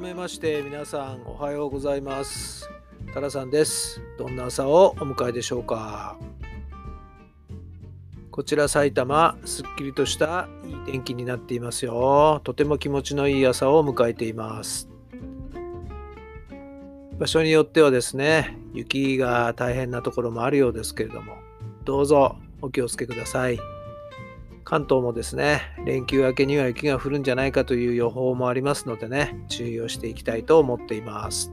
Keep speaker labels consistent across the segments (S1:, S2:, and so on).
S1: 改めまして皆さんおはようございます。タラさんです。どんな朝をお迎えでしょうか。こちら埼玉すっきりとしたいい天気になっていますよ。とても気持ちのいい朝を迎えています。場所によってはですね雪が大変なところもあるようですけれどもどうぞお気をつけください。関東もですね連休明けには雪が降るんじゃないかという予報もありますのでね注意をしていきたいと思っています。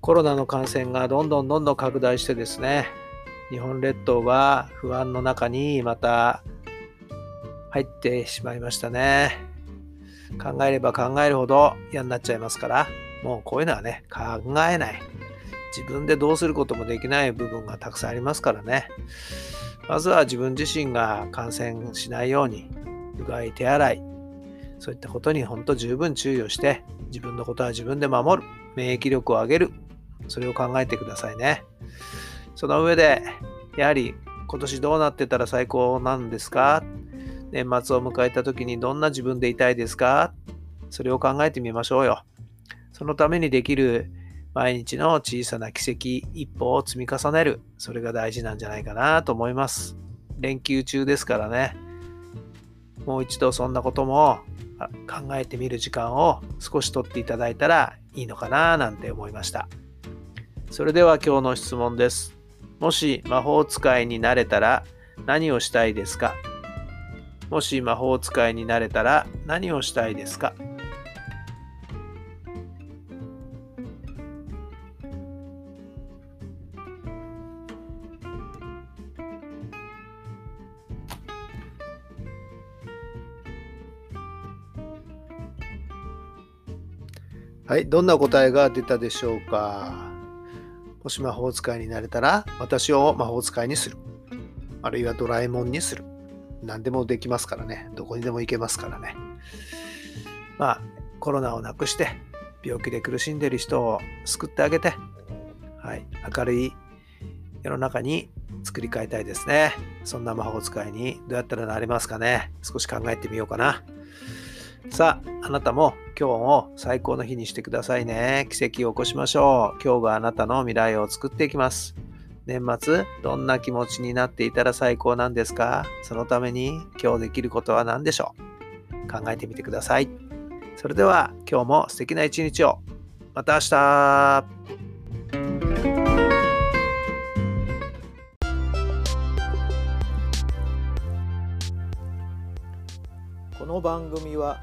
S1: コロナの感染がどんどんどんどん拡大してですね日本列島が不安の中にまた入ってしまいましたね。考えれば考えるほど嫌になっちゃいますからもうこういうのはね考えない。自分でどうすることもできない部分がたくさんありますからね。まずは自分自身が感染しないようにうがい手洗いそういったことに本当十分注意をして自分のことは自分で守る免疫力を上げるそれを考えてくださいね。その上でやはり今年どうなってたら最高なんですか？年末を迎えた時にどんな自分でいたいですか？それを考えてみましょうよ。そのためにできる毎日の小さな奇跡一歩を積み重ねる。それが大事なんじゃないかなと思います。連休中ですからね。もう一度そんなことも考えてみる時間を少し取っていただいたらいいのかななんて思いました。それでは今日の質問です。もし魔法使いになれたら何をしたいですか？もし魔法使いになれたら何をしたいですか？はい、どんな答えが出たでしょうか？もし魔法使いになれたら、私を魔法使いにする。あるいはドラえもんにする。何でもできますからね。どこにでも行けますからね。まあ、コロナをなくして、病気で苦しんでる人を救ってあげて、はい、明るい世の中に作り変えたいですね。そんな魔法使いにどうやったらなれますかね。少し考えてみようかな。さあ、あなたも今日を最高の日にしてくださいね。奇跡を起こしましょう。今日があなたの未来を作っていきます。年末、どんな気持ちになっていたら最高なんですか？そのために今日できることは何でしょう？考えてみてください。それでは今日も素敵な一日を。また明日この番組は